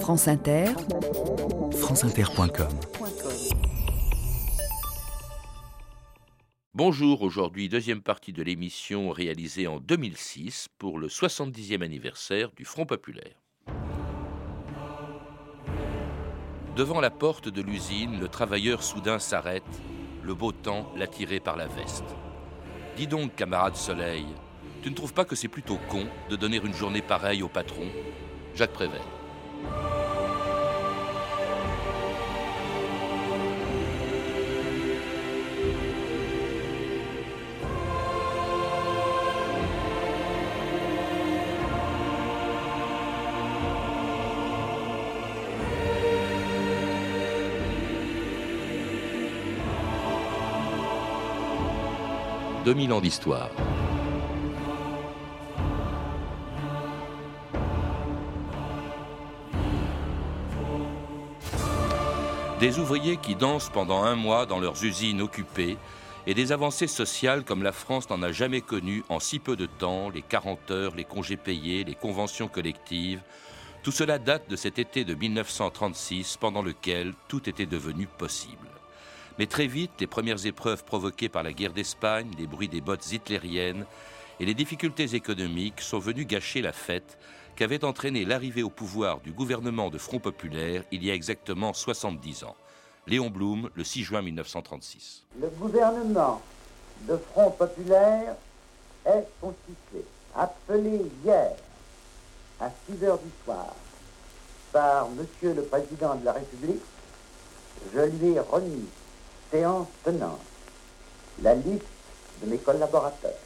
France Inter, franceinter.com Bonjour, aujourd'hui deuxième partie de l'émission réalisée en 2006 pour le 70e anniversaire du Front Populaire. Devant la porte de l'usine, le travailleur soudain s'arrête, le beau temps l'a tiré par la veste. Dis donc, camarade Soleil, tu ne trouves pas que c'est plutôt con de donner une journée pareille au patron Jacques Prévert? 2000 ans d'histoire. Des ouvriers qui dansent pendant un mois dans leurs usines occupées et des avancées sociales comme la France n'en a jamais connues en si peu de temps, les 40 heures, les congés payés, les conventions collectives. Tout cela date de cet été de 1936 pendant lequel tout était devenu possible. Mais très vite, les premières épreuves provoquées par la guerre d'Espagne, les bruits des bottes hitlériennes et les difficultés économiques sont venus gâcher la fête qu'avait entraîné l'arrivée au pouvoir du gouvernement de Front Populaire il y a exactement 70 ans. Léon Blum, le 6 juin 1936. Le gouvernement de Front Populaire est constitué, appelé hier à 6 heures du soir par Monsieur le Président de la République. Je lui ai remis séance tenante, la liste de mes collaborateurs.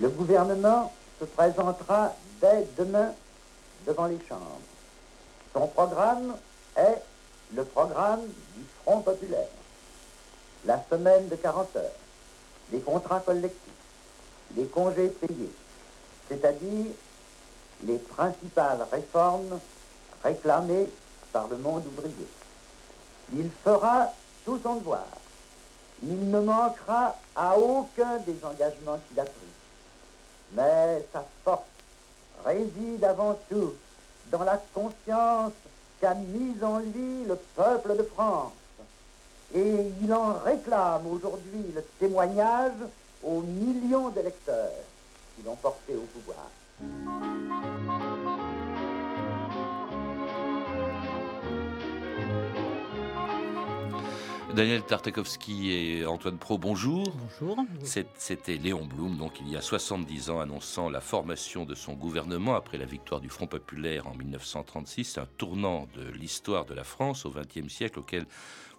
Le gouvernement se présentera dès demain devant les chambres. Son programme est le programme du Front populaire. La semaine de 40 heures, les contrats collectifs, les congés payés, c'est-à-dire les principales réformes réclamées par le monde ouvrier. Il fera tout son devoir. Il ne manquera à aucun des engagements qu'il a pris. Mais sa force réside avant tout dans la conscience qu'a mise en lui le peuple de France. Et il en réclame aujourd'hui le témoignage aux millions d'électeurs qui l'ont porté au pouvoir. Daniel Tartakovsky et Antoine Pro, bonjour. Bonjour. C'était Léon Blum, donc il y a 70 ans, annonçant la formation de son gouvernement après la victoire du Front Populaire en 1936, un tournant de l'histoire de la France au XXe siècle auquel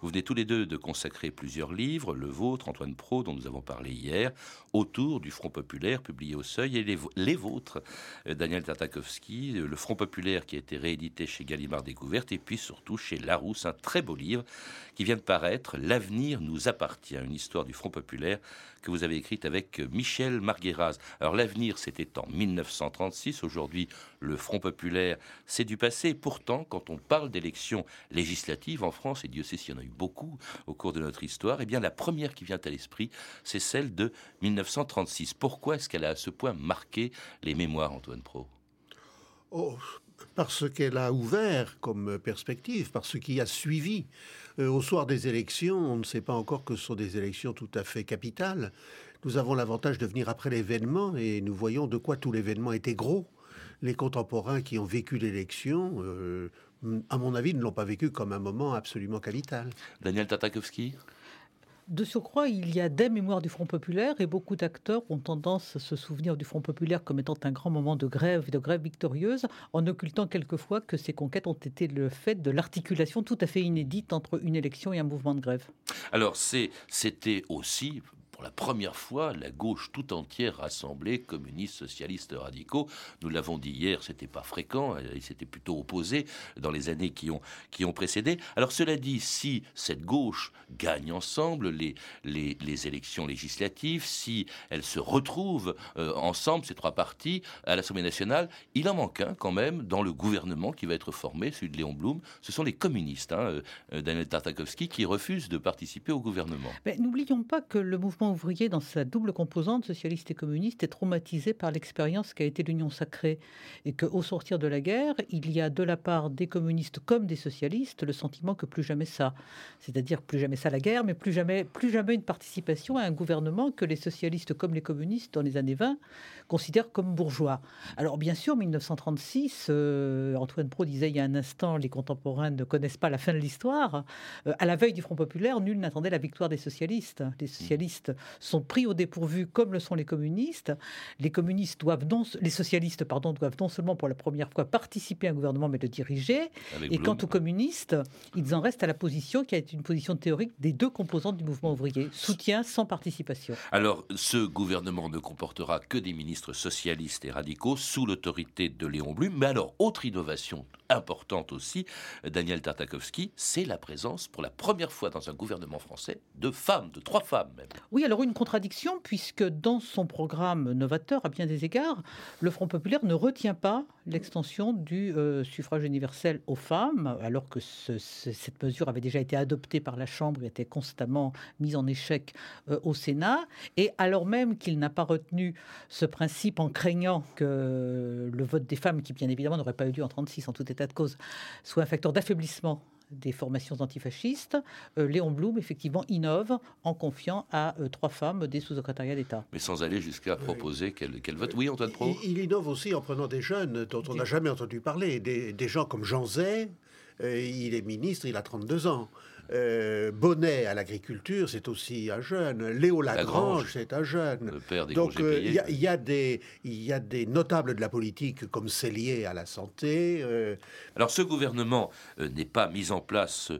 vous venez tous les deux de consacrer plusieurs livres, le vôtre, Antoine Pro, dont nous avons parlé hier, autour du Front Populaire, publié au Seuil, et les, vôtres, euh, Daniel Tartakovsky, euh, le Front Populaire qui a été réédité chez Gallimard Découverte, et puis surtout chez Larousse, un très beau livre qui vient de paraître, L'avenir nous appartient, une histoire du Front Populaire que vous avez écrite avec Michel Margueraz. Alors l'avenir, c'était en 1936. Aujourd'hui, le Front Populaire, c'est du passé. Pourtant, quand on parle d'élections législatives en France, et Dieu sait s'il y en a eu beaucoup au cours de notre histoire, eh bien la première qui vient à l'esprit, c'est celle de 1936. Pourquoi est-ce qu'elle a à ce point marqué les mémoires, Antoine Pro? Oh, parce qu'elle a ouvert comme perspective, parce qui a suivi. Euh, au soir des élections, on ne sait pas encore que ce sont des élections tout à fait capitales. Nous avons l'avantage de venir après l'événement et nous voyons de quoi tout l'événement était gros. Les contemporains qui ont vécu l'élection, euh, à mon avis, ne l'ont pas vécu comme un moment absolument capital. Daniel Tatakovsky de surcroît, il y a des mémoires du Front populaire et beaucoup d'acteurs ont tendance à se souvenir du Front populaire comme étant un grand moment de grève et de grève victorieuse, en occultant quelquefois que ces conquêtes ont été le fait de l'articulation tout à fait inédite entre une élection et un mouvement de grève. Alors c'était aussi pour la première fois la gauche tout entière rassemblée, communistes, socialistes, radicaux. Nous l'avons dit hier, c'était pas fréquent, ils s'étaient plutôt opposés dans les années qui ont, précédé. Alors cela dit, si cette gauche gagne ensemble les élections législatives, si elle se retrouve euh, ensemble, ces trois partis, à l'Assemblée nationale, il en manque un quand même dans le gouvernement qui va être formé, celui de Léon Blum. Ce sont les communistes, hein, euh, Daniel Tartakovsky, qui refusent de participer au gouvernement. Mais n'oublions pas que le mouvement ouvrier, dans sa double composante, socialiste et communiste, est traumatisé par l'expérience qu'a été l'Union sacrée. Et qu'au sortir de la guerre, il y a de la part des communistes comme des socialistes le sentiment que plus jamais ça. C'est-à-dire plus jamais ça la guerre, mais plus jamais, plus jamais une participation à un gouvernement que les socialistes comme les communistes dans les années 20 considèrent comme bourgeois. Alors bien sûr, 1936, euh, Antoine Pro disait il y a un instant, les contemporains ne connaissent pas la fin de l'histoire. Euh, à la veille du Front populaire, nul n'attendait la victoire des socialistes. Les socialistes sont pris au dépourvu comme le sont les communistes. Les communistes doivent non, les socialistes pardon doivent non seulement pour la première fois participer à un gouvernement mais le diriger. et quant aux communistes, ils en restent à la position qui a été une position théorique des deux composantes du mouvement ouvrier soutien sans participation. Alors ce gouvernement ne comportera que des ministres socialistes et radicaux sous l'autorité de Léon Blum. Mais alors, autre innovation importante aussi, Daniel Tartakovsky, c'est la présence pour la première fois dans un gouvernement français de femmes, de trois femmes même. Oui, alors une contradiction, puisque dans son programme novateur, à bien des égards, le Front populaire ne retient pas l'extension du euh, suffrage universel aux femmes, alors que cette mesure avait déjà été adoptée par la Chambre et était constamment mise en échec euh, au Sénat, et alors même qu'il n'a pas retenu ce principe en craignant que le vote des femmes, qui bien évidemment n'aurait pas eu lieu en 36 en tout état de cause soit un facteur d'affaiblissement des formations antifascistes, euh, Léon Blum, effectivement, innove en confiant à euh, trois femmes des sous-secrétariats d'État. Mais sans aller jusqu'à proposer qu'elle vote. Oui, Antoine Pro il, innove aussi en prenant des jeunes dont on n'a jamais entendu parler, des, gens comme Jean Zay, euh, il est ministre, il a 32 ans. Euh, Bonnet à l'agriculture, c'est aussi un jeune. Léo Lagrange, c'est un jeune. Le père des Donc euh, il y, a des il y a des notables de la politique comme Cellier à la santé. Euh. Alors ce gouvernement n'est pas mis en place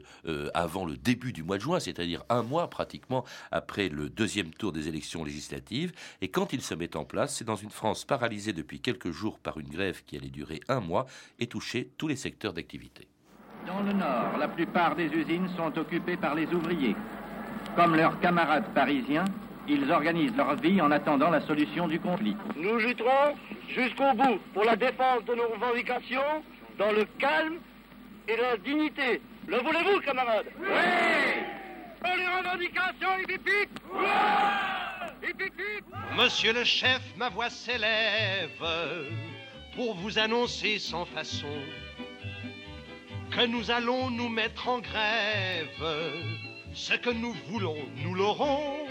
avant le début du mois de juin, c'est-à-dire un mois pratiquement après le deuxième tour des élections législatives. Et quand il se met en place, c'est dans une France paralysée depuis quelques jours par une grève qui allait durer un mois et toucher tous les secteurs d'activité. Dans le Nord, la plupart des usines sont occupées par les ouvriers. Comme leurs camarades parisiens, ils organisent leur vie en attendant la solution du conflit. Nous lutterons jusqu'au bout pour la défense de nos revendications dans le calme et la dignité. Le voulez-vous, camarades Oui Pour les revendications, hip Monsieur le chef, ma voix s'élève pour vous annoncer sans façon que nous allons nous mettre en grève. Ce que nous voulons, nous l'aurons.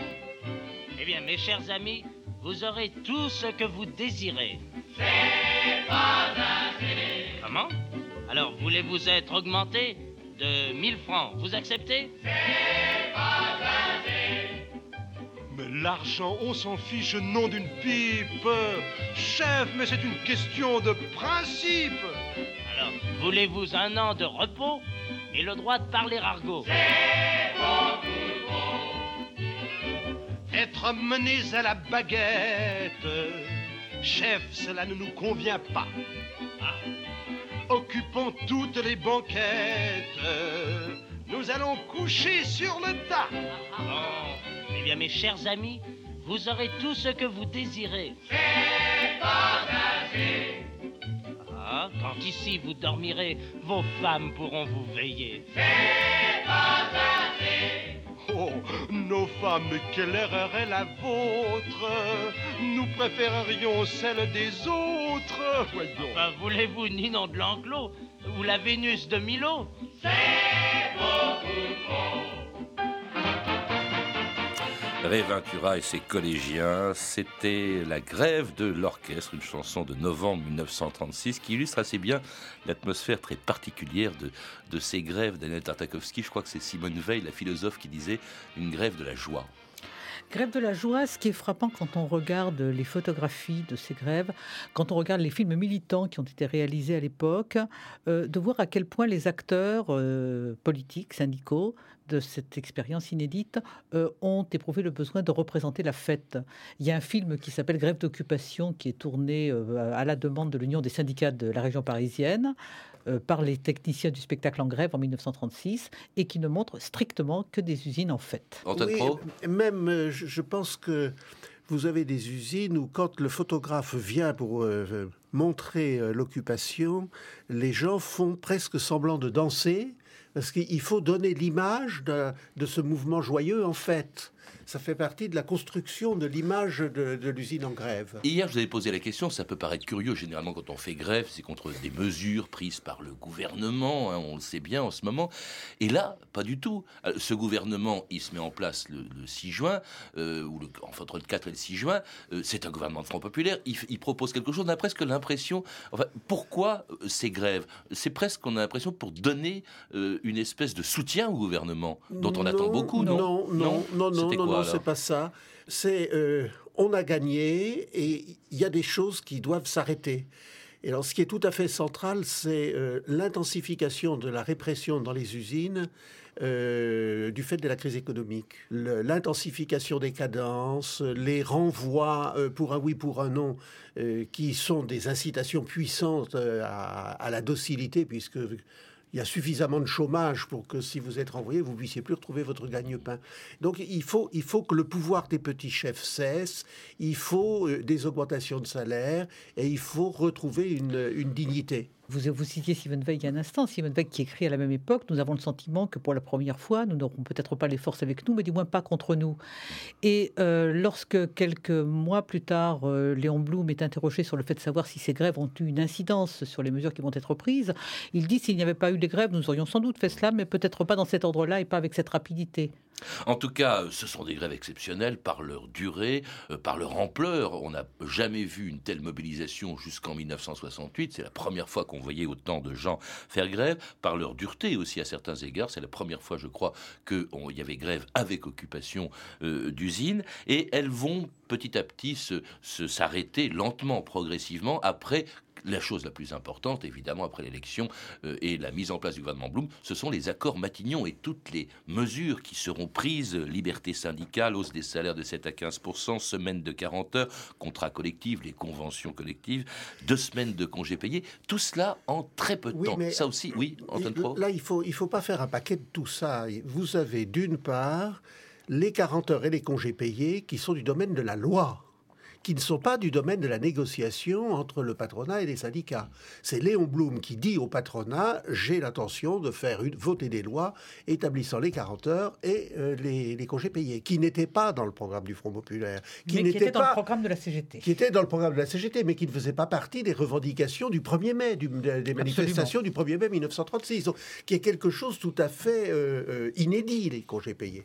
Eh bien, mes chers amis, vous aurez tout ce que vous désirez. C'est pas assez. Comment? Alors, voulez-vous être augmenté de 1000 francs? Vous acceptez? C'est pas assez. Mais l'argent, on s'en fiche, nom d'une pipe. Chef, mais c'est une question de principe. Alors, voulez-vous un an de repos et le droit de parler argot? C'est beaucoup trop. Être menés à la baguette, chef, cela ne nous convient pas. Ah. Occupons toutes les banquettes, nous allons coucher sur le tas. Bon, eh bien, mes chers amis, vous aurez tout ce que vous désirez. C'est quand ici vous dormirez, vos femmes pourront vous veiller. C'est pas assez. Oh, nos femmes, quelle erreur est la vôtre Nous préférerions celle des autres. Voyons. Enfin, voulez-vous Ninon de l'Enclos ou la Vénus de Milo? C'est beaucoup trop. Réventura et ses collégiens, c'était la grève de l'orchestre, une chanson de novembre 1936 qui illustre assez bien l'atmosphère très particulière de, ces grèves d'Anel Tartakovsky. Je crois que c'est Simone Veil, la philosophe, qui disait une grève de la joie. Grève de la joie, ce qui est frappant quand on regarde les photographies de ces grèves, quand on regarde les films militants qui ont été réalisés à l'époque, euh, de voir à quel point les acteurs euh, politiques, syndicaux, de cette expérience inédite euh, ont éprouvé le besoin de représenter la fête. Il y a un film qui s'appelle Grève d'occupation qui est tourné à la demande de l'Union des syndicats de la région parisienne. Euh, par les techniciens du spectacle en grève en 1936 et qui ne montre strictement que des usines en fête. Oui, même, euh, je pense que vous avez des usines où quand le photographe vient pour euh, montrer l'occupation, les gens font presque semblant de danser Parce qu'il faut donner l'image de, de, ce mouvement joyeux en fait ça fait partie de la construction de l'image de, l'usine en grève. Hier, je vous avais posé la question, ça peut paraître curieux, généralement quand on fait grève, c'est contre des mesures prises par le gouvernement, hein, on le sait bien en ce moment. Et là, pas du tout. Euh, ce gouvernement, il se met en place le, 6 juin, euh, ou le, enfin, entre le 4 et le 6 juin, euh, c'est un gouvernement de Front Populaire, il, propose quelque chose, on a presque l'impression... Enfin, pourquoi ces grèves? C'est presque, on a l'impression, pour donner une espèce de soutien au gouvernement, dont on attend beaucoup, non? Non, non, non, non, non, non, c'est pas ça. C'est euh, on a gagné et il y a des choses qui doivent s'arrêter. Et alors, ce qui est tout à fait central, c'est euh, l'intensification de la répression dans les usines euh, du fait de la crise économique. L'intensification des cadences, les renvois pour un oui, pour un non, qui sont des incitations puissantes à, à, la docilité, puisque il y a suffisamment de chômage pour que si vous êtes renvoyé, vous puissiez plus retrouver votre gagne-pain. Donc il faut, il faut que le pouvoir des petits chefs cesse, il faut euh, des augmentations de salaire et il faut retrouver une dignité. Vous, vous citiez Simone Veil il y a un instant. Simone Veil qui écrit à la même époque Nous avons le sentiment que pour la première fois, nous n'aurons peut-être pas les forces avec nous, mais du moins pas contre nous. Et euh, lorsque quelques mois plus tard, euh, Léon Blum est interrogé sur le fait de savoir si ces grèves ont eu une incidence sur les mesures qui vont être prises, il dit S'il n'y avait pas eu des grèves, nous aurions sans doute fait cela, mais peut-être pas dans cet ordre-là et pas avec cette rapidité. En tout cas, ce sont des grèves exceptionnelles par leur durée, euh, par leur ampleur. On n'a jamais vu une telle mobilisation jusqu'en 1968. C'est la première fois qu'on voyait autant de gens faire grève, par leur dureté aussi à certains égards. C'est la première fois, je crois, qu'il y avait grève avec occupation euh, d'usines. Et elles vont petit à petit s'arrêter lentement, progressivement, après la chose la plus importante, évidemment, après l'élection euh, et la mise en place du gouvernement Blum, ce sont les accords Matignon et toutes les mesures qui seront prises, liberté syndicale, hausse des salaires de 7 à 15% semaine de 40 heures, contrats collectifs, les conventions collectives, deux semaines de congés payés, tout cela en très peu de temps. ça aussi, oui, Antoine Pro Là, il ne faut, il faut pas faire un paquet de tout ça. Vous avez d'une part les 40 heures et les congés payés qui sont du domaine de la loi qui ne sont pas du domaine de la négociation entre le patronat et les syndicats. C'est Léon Blum qui dit au patronat j'ai l'intention de faire une, voter des lois établissant les 40 heures et euh, les, congés payés, qui n'étaient pas dans le programme du Front populaire, qui n'étaient dans le programme de la CGT, qui était dans le programme de la CGT, mais qui ne faisait pas partie des revendications du 1er mai, des manifestations du 1er mai 1936, donc, qui est quelque chose tout à fait euh, euh, inédit les congés payés.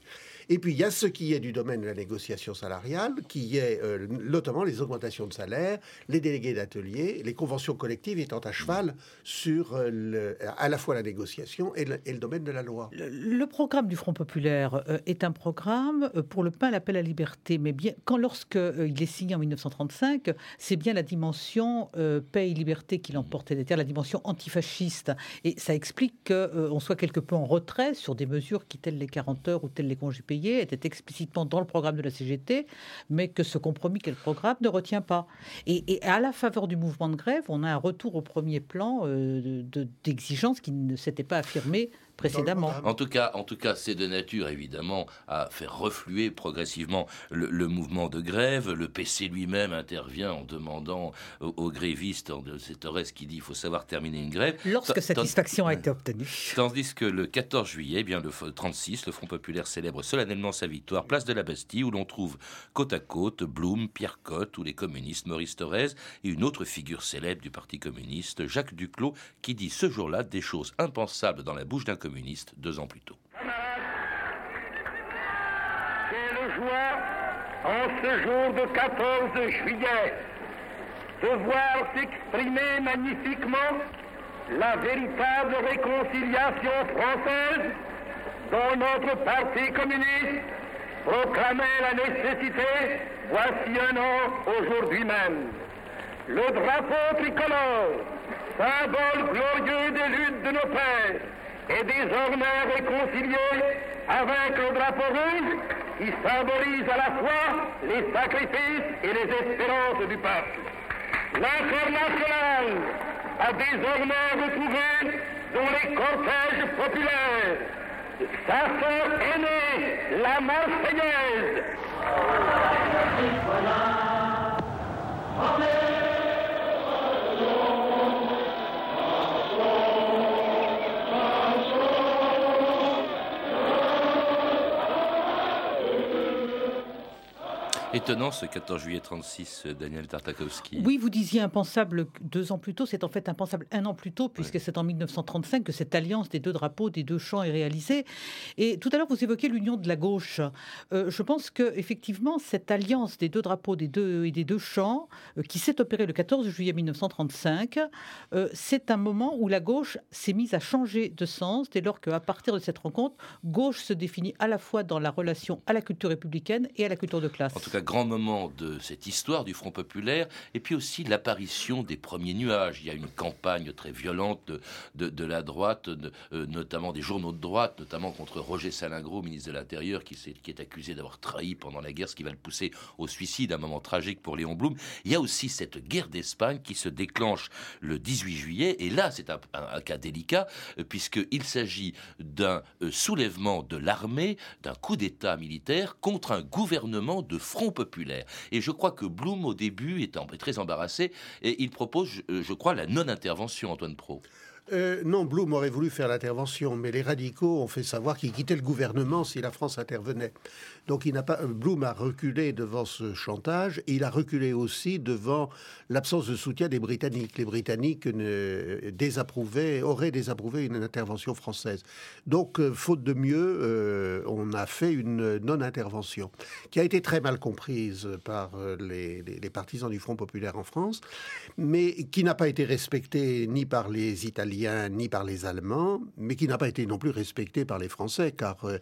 Et puis il y a ce qui est du domaine de la négociation salariale, qui est euh, notamment les augmentations de salaire, les délégués d'atelier, les conventions collectives étant à cheval sur euh, à la fois la négociation et le, domaine de la loi. Le, programme du Front populaire euh, est un programme pour le pain, l'appel à la liberté, mais bien quand lorsque il est signé en 1935, c'est bien la dimension paix et liberté qui l'emporte, c'est-à-dire la dimension antifasciste, et ça explique qu'on soit quelque peu en retrait sur des mesures qui telles les 40 heures ou telles les congés était explicitement dans le programme de la CGT, mais que ce compromis qu'est le programme ne retient pas. Et, à la faveur du mouvement de grève, on a un retour au premier plan euh, d'exigence qui ne s'était pas affirmé précédemment. En tout cas, en tout cas, c'est de nature évidemment à faire refluer progressivement le, mouvement de grève. Le PC lui-même intervient en demandant aux, grévistes, c'est Torres qui dit il faut savoir terminer une grève. Lorsque satisfaction a été obtenue. Tandis que le 14 juillet, eh bien le 36, le Front populaire célèbre solennellement sa victoire, place de la Bastille, où l'on trouve côte à côte Blum, Pierre Cotte ou les communistes Maurice Thorez et une autre figure célèbre du Parti communiste, Jacques Duclos, qui dit ce jour-là des choses impensables dans la bouche d'un communiste deux ans plus tôt. Quelle joie en ce jour de 14 juillet de voir s'exprimer magnifiquement la véritable réconciliation française dont notre parti communiste proclamait la nécessité voici un an aujourd'hui même. Le drapeau tricolore, symbole glorieux des luttes de nos pères, est désormais réconcilié avec le drapeau rouge qui symbolise à la fois les sacrifices et les espérances du peuple. L'international a désormais retrouvé dans les cortèges populaires sa sœur aînée, la Marseillaise. Étonnant ce 14 juillet 36, Daniel Tartakovsky. Oui, vous disiez impensable deux ans plus tôt, c'est en fait impensable un an plus tôt, puisque c'est en 1935 que cette alliance des deux drapeaux, des deux champs est réalisée. Et tout à l'heure, vous évoquez l'union de la gauche. Euh, je pense que effectivement, cette alliance des deux drapeaux des deux, et des deux champs, euh, qui s'est opérée le 14 juillet 1935, euh, c'est un moment où la gauche s'est mise à changer de sens, dès lors qu'à partir de cette rencontre, gauche se définit à la fois dans la relation à la culture républicaine et à la culture de classe. En tout cas, grand moment de cette histoire du Front populaire, et puis aussi l'apparition des premiers nuages. Il y a une campagne très violente de, de, la droite, euh, notamment des journaux de droite, notamment contre Roger Salingro, ministre de l'Intérieur, qui, est, accusé d'avoir trahi pendant la guerre, ce qui va le pousser au suicide, un moment tragique pour Léon Blum. Il y a aussi cette guerre d'Espagne qui se déclenche le 18 juillet, et là, c'est un, un, cas délicat, euh, puisqu'il s'agit d'un euh, soulèvement de l'armée, d'un coup d'État militaire contre un gouvernement de Front Et je crois que Blum, au début, est très embarrassé, il propose, je crois, la non-intervention, Antoine Pro. Euh, non, Blum aurait voulu faire l'intervention, mais les radicaux ont fait savoir qu'ils quittaient le gouvernement si la France intervenait. Donc il n'a pas, Blum a reculé devant ce chantage il a reculé aussi devant l'absence de soutien des Britanniques. Les Britanniques ne désapprouvaient, auraient désapprouvé une intervention française. Donc, euh, faute de mieux, euh, on a fait une non-intervention qui a été très mal comprise par les, les partisans du Front populaire en France, mais qui n'a pas été respectée ni par les Italiens ni par les Allemands, mais qui n'a pas été non plus respecté par les Français, car euh,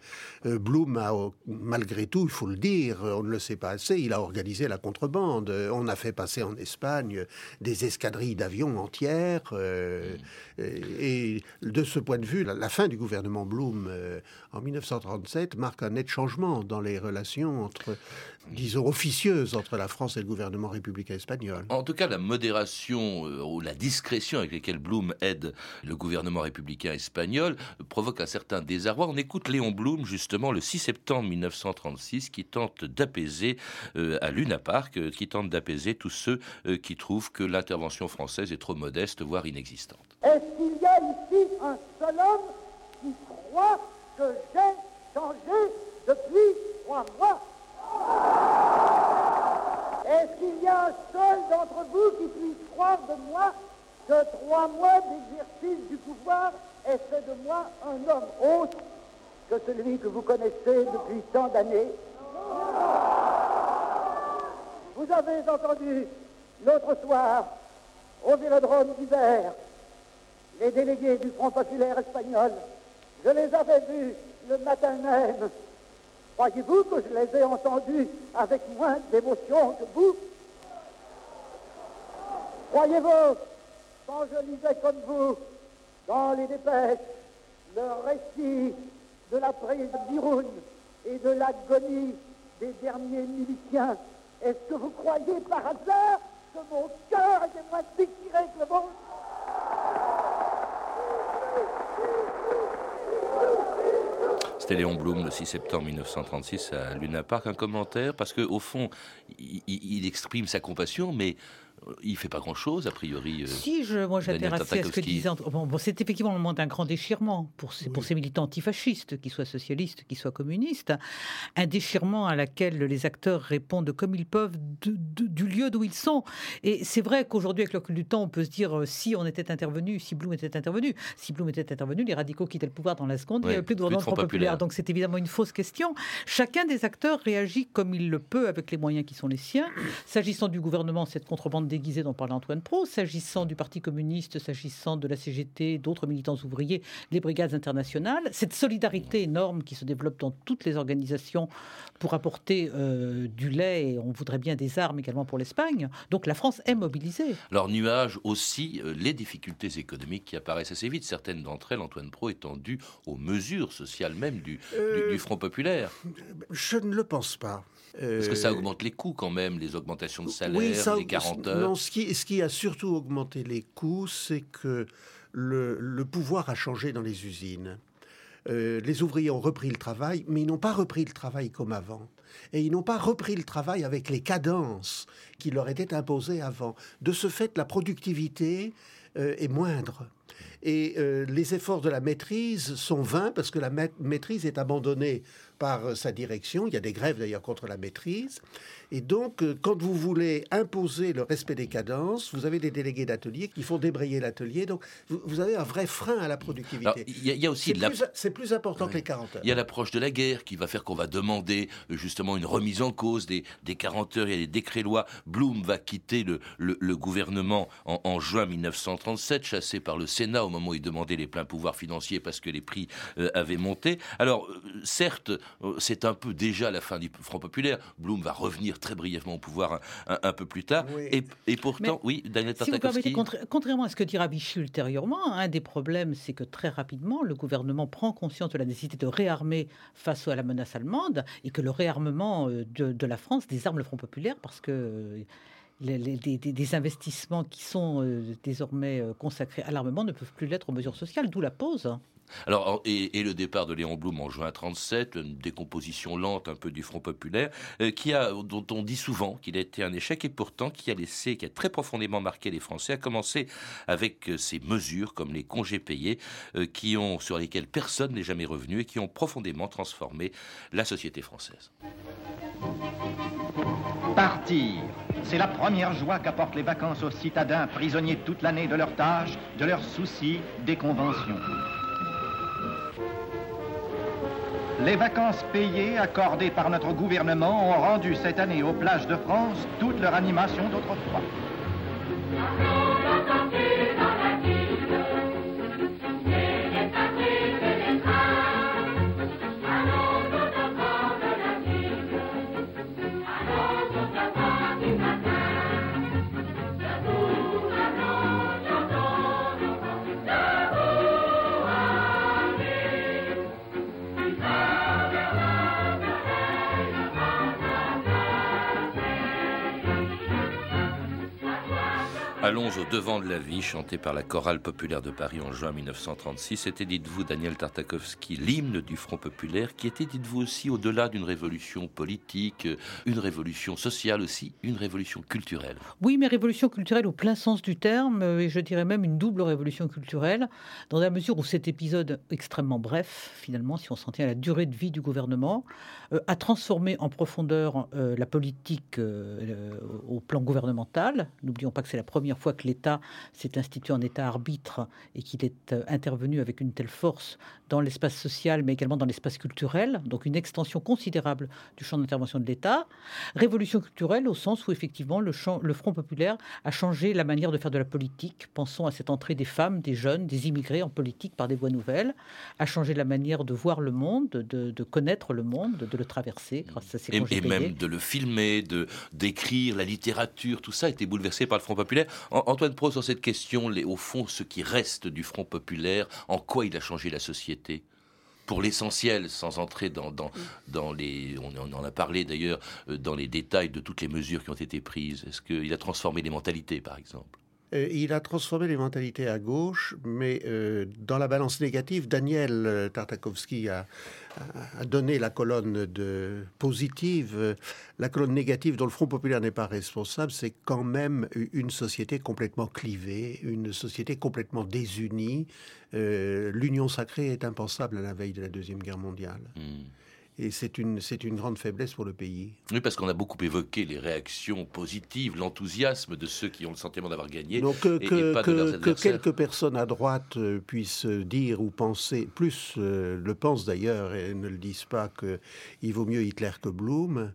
euh, Blum a, malgré tout, il faut le dire, on ne le sait pas assez, il a organisé la contrebande. On a fait passer en Espagne des escadrilles d'avions entières, euh, et de ce point de vue, la, fin du gouvernement Blum en 1937 marque un net changement dans les relations entre, disons, officieuses entre la France et le gouvernement républicain espagnol. En tout cas, la modération ou la discrétion avec laquelle Blum aide le gouvernement républicain espagnol provoque un certain désarroi. On écoute Léon Blum, justement, le 6 septembre 1936, qui tente d'apaiser euh, à Luna Park, euh, qui tente d'apaiser tous ceux euh, qui trouvent que l'intervention française est trop modeste, voire inexistante. Est-ce qu'il y a ici un seul homme qui croit que j'ai changé depuis trois mois? Est-ce qu'il y a un seul d'entre vous qui puisse croire de moi que trois mois d'exercice du pouvoir ait fait de moi un homme autre que celui que vous connaissez depuis tant d'années? Vous avez entendu l'autre soir, au Vélodrome d'hiver, les délégués du Front populaire espagnol. Je les avais vus le matin même. Croyez-vous que je les ai entendus avec moins d'émotion que vous? Croyez-vous quand je lisais comme vous dans les dépêches le récit de la prise d'Irun et de l'agonie des derniers miliciens, est-ce que vous croyez par hasard que mon cœur était moins déchiré que le vôtre? C'était Léon Blum le 6 septembre 1936 à Luna Park. Un commentaire parce qu'au fond, il, exprime sa compassion, mais il fait pas grand-chose, a priori. Euh, si, je, moi j'intéresse à ce que disait... Bon, bon, c'est effectivement le moment d'un grand déchirement pour ces, pour ces militants antifascistes, qu'ils soient socialistes, qu'ils soient communistes. Un déchirement à laquelle les acteurs répondent comme ils peuvent du lieu d'où ils sont. Et c'est vrai qu'aujourd'hui, avec le recul du temps, on peut se dire euh, si on était intervenu, si Blum était intervenu. Si Blum était intervenu, les radicaux quittaient le pouvoir dans la seconde, il n'y avait plus de gouvernement populaire. populaire. Donc c'est évidemment une fausse question. Chacun des acteurs réagit comme il le peut avec les moyens qui sont les siens. S'agissant du gouvernement, cette contrebande déguisé dont parlait Antoine Pro, s'agissant du Parti communiste, s'agissant de la CGT, d'autres militants ouvriers, les brigades internationales, cette solidarité énorme qui se développe dans toutes les organisations pour apporter euh, du lait, et on voudrait bien des armes également pour l'Espagne. Donc la France est mobilisée. Alors nuage aussi euh, les difficultés économiques qui apparaissent assez vite, certaines d'entre elles, Antoine Pro, étant dues aux mesures sociales même du, du euh, Front populaire. Je ne le pense pas. Parce que ça euh, augmente les coûts quand même, les augmentations de salaire, les 40 heures. Non, ce qui, ce qui a surtout augmenté les coûts, c'est que le, le, pouvoir a changé dans les usines. Euh, les ouvriers ont repris le travail, mais ils n'ont pas repris le travail comme avant. Et ils n'ont pas repris le travail avec les cadences qui leur étaient imposées avant. De ce fait, la productivité est moindre. Et les efforts de la maîtrise sont vains parce que la maîtrise est abandonnée par sa direction. Il y a des grèves d'ailleurs contre la maîtrise. Et donc, euh, quand vous voulez imposer le respect des cadences, vous avez des délégués d'atelier qui font débrayer l'atelier. Donc, vous, avez un vrai frein à la productivité. Il y, a aussi c'est plus, important que les 40 heures. Il y a l'approche de la guerre qui va faire qu'on va demander euh, justement une remise en cause des, des 40 heures. Il y a des décrets-lois. Bloom va quitter le, le, gouvernement en, juin 1937, chassé par le Sénat au moment où il demandait les pleins pouvoirs financiers parce que les prix euh, avaient monté. Alors, certes, c'est un peu déjà la fin du Front populaire. Bloom va revenir très brièvement au pouvoir un, peu plus tard. Et, pourtant, oui, Daniel Tartakovsky... contrairement à ce que dira Vichy ultérieurement, un des problèmes, c'est que très rapidement, le gouvernement prend conscience de la nécessité de réarmer face à la menace allemande et que le réarmement euh, de, la France désarme le Front populaire parce que euh, les, des, investissements qui sont euh, désormais consacrés à l'armement ne peuvent plus l'être aux mesures sociales, d'où la pause. Alors, et, le départ de Léon Blum en juin 37, une décomposition lente un peu du Front populaire, euh, qui a, dont on dit souvent qu'il a été un échec et pourtant qui a laissé, qui a très profondément marqué les Français, à commencer avec euh, ces mesures comme les congés payés, euh, qui ont, sur lesquels personne n'est jamais revenu et qui ont profondément transformé la société française. Partir, c'est la première joie qu'apportent les vacances aux citadins prisonniers toute l'année de leurs tâches, de leurs soucis, des conventions. Les vacances payées accordées par notre gouvernement ont rendu cette année aux plages de France toute leur animation d'autrefois. Allons au devant de la vie, chanté par la chorale populaire de Paris en juin 1936. C'était, dites-vous, Daniel Tartakovsky, l'hymne du Front populaire, qui était, dites-vous aussi, au-delà d'une révolution politique, une révolution sociale aussi, une révolution culturelle. Oui, mais révolution culturelle au plein sens du terme, et je dirais même une double révolution culturelle, dans la mesure où cet épisode extrêmement bref, finalement, si on s'en tient à la durée de vie du gouvernement, euh, a transformé en profondeur euh, la politique euh, au plan gouvernemental. N'oublions pas que c'est la première fois que l'État s'est institué en État arbitre et qu'il est euh, intervenu avec une telle force dans l'espace social, mais également dans l'espace culturel, donc une extension considérable du champ d'intervention de l'État. Révolution culturelle au sens où effectivement le, champ, le Front populaire a changé la manière de faire de la politique. Pensons à cette entrée des femmes, des jeunes, des immigrés en politique par des voies nouvelles, a changé la manière de voir le monde, de, connaître le monde, de, le traverser grâce à ces Et, et même de le filmer, de d'écrire, la littérature, tout ça a été bouleversé par le Front populaire. Antoine Pro, sur cette question, les, au fond, ce qui reste du Front populaire, en quoi il a changé la société? Pour l'essentiel, sans entrer dans, dans, dans les... On en a parlé d'ailleurs euh, dans les détails de toutes les mesures qui ont été prises. Est-ce qu'il a transformé les mentalités, par exemple? Euh, il a transformé les mentalités à gauche, mais euh, dans la balance négative, Daniel Tartakovsky a, donné la colonne de positive. La colonne négative dont le Front populaire n'est pas responsable, c'est quand même une société complètement clivée, une société complètement désunie. Euh, l'union sacrée est impensable à la veille de la Deuxième Guerre mondiale. Hmm. Et c'est une, c'est une grande faiblesse pour le pays. Oui, parce qu'on a beaucoup évoqué les réactions positives, l'enthousiasme de ceux qui ont le sentiment d'avoir gagné. Donc que, que, quelques personnes à droite euh, puissent dire ou penser, plus euh, le pensent d'ailleurs et ne le disent pas, qu'il vaut mieux Hitler que Blum, euh,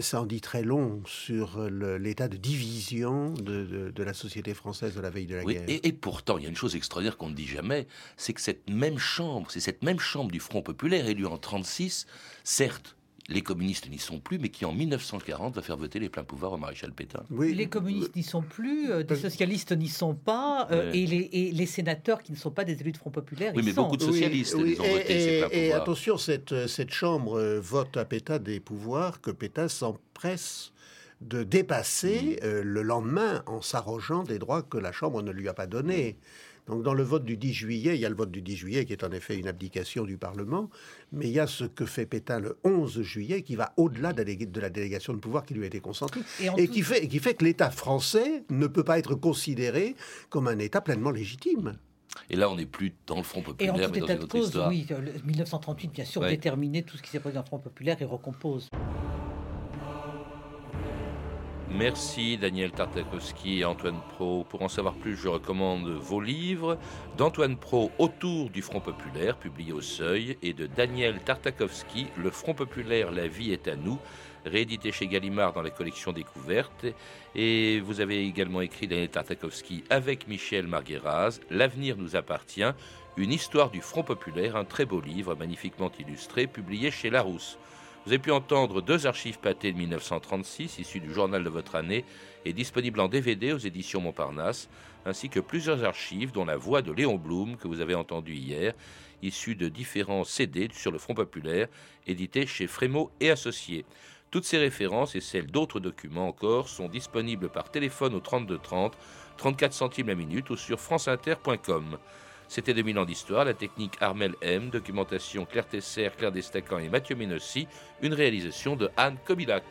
ça en dit très long sur l'état de division de, la société française à la veille de la guerre. Et, et, pourtant, il y a une chose extraordinaire qu'on ne dit jamais, c'est que cette même chambre, c'est cette même chambre du Front populaire élue en 36, certes, les communistes n'y sont plus, mais qui en 1940 va faire voter les pleins pouvoirs au maréchal Pétain. Oui. Les communistes n'y sont plus, euh, des socialistes n'y sont pas, euh, et, les, sénateurs qui ne sont pas des élus de Front Populaire. Oui, mais beaucoup de socialistes oui, ont voté ces pleins pouvoirs. Et attention, cette, cette chambre euh, vote à Pétain des pouvoirs que Pétain s'empresse de dépasser le lendemain en s'arrogeant des droits que la Chambre ne lui a pas donnés. Donc dans le vote du 10 juillet, il y a le vote du 10 juillet qui est en effet une abdication du Parlement, mais il y a ce que fait Pétain le 11 juillet qui va au-delà de la délégation de pouvoir qui lui a été consentie et, qui, fait, qui fait que l'État français ne peut pas être considéré comme un État pleinement légitime. Et là, on n'est plus dans le Front populaire, et mais dans une autre histoire. Oui, 1938, bien sûr, déterminé tout ce qui s'est passé dans le Front populaire et recompose. Merci Daniel Tartakovsky et Antoine Pro. Pour en savoir plus, je recommande vos livres d'Antoine Pro Autour du Front populaire, publié au Seuil, et de Daniel Tartakovsky Le Front populaire, la vie est à nous, réédité chez Gallimard dans la collection Découverte. Et vous avez également écrit Daniel Tartakovsky avec Michel Margueraz, L'avenir nous appartient, une histoire du Front populaire, un très beau livre magnifiquement illustré, publié chez Larousse. Vous avez pu entendre deux archives pâtées de 1936, issues du journal de votre année, et disponibles en DVD aux éditions Montparnasse, ainsi que plusieurs archives, dont la voix de Léon Blum, que vous avez entendu hier, issue de différents CD sur le Front Populaire, édités chez Frémaux et Associés. Toutes ces références et celles d'autres documents encore sont disponibles par téléphone au 32 30, 34 centimes la minute ou sur franceinter.com. C'était 2000 ans d'histoire, la technique Armel M, documentation Claire Tesser, Claire Destacan et Mathieu Minossi, une réalisation de Anne Kobilac.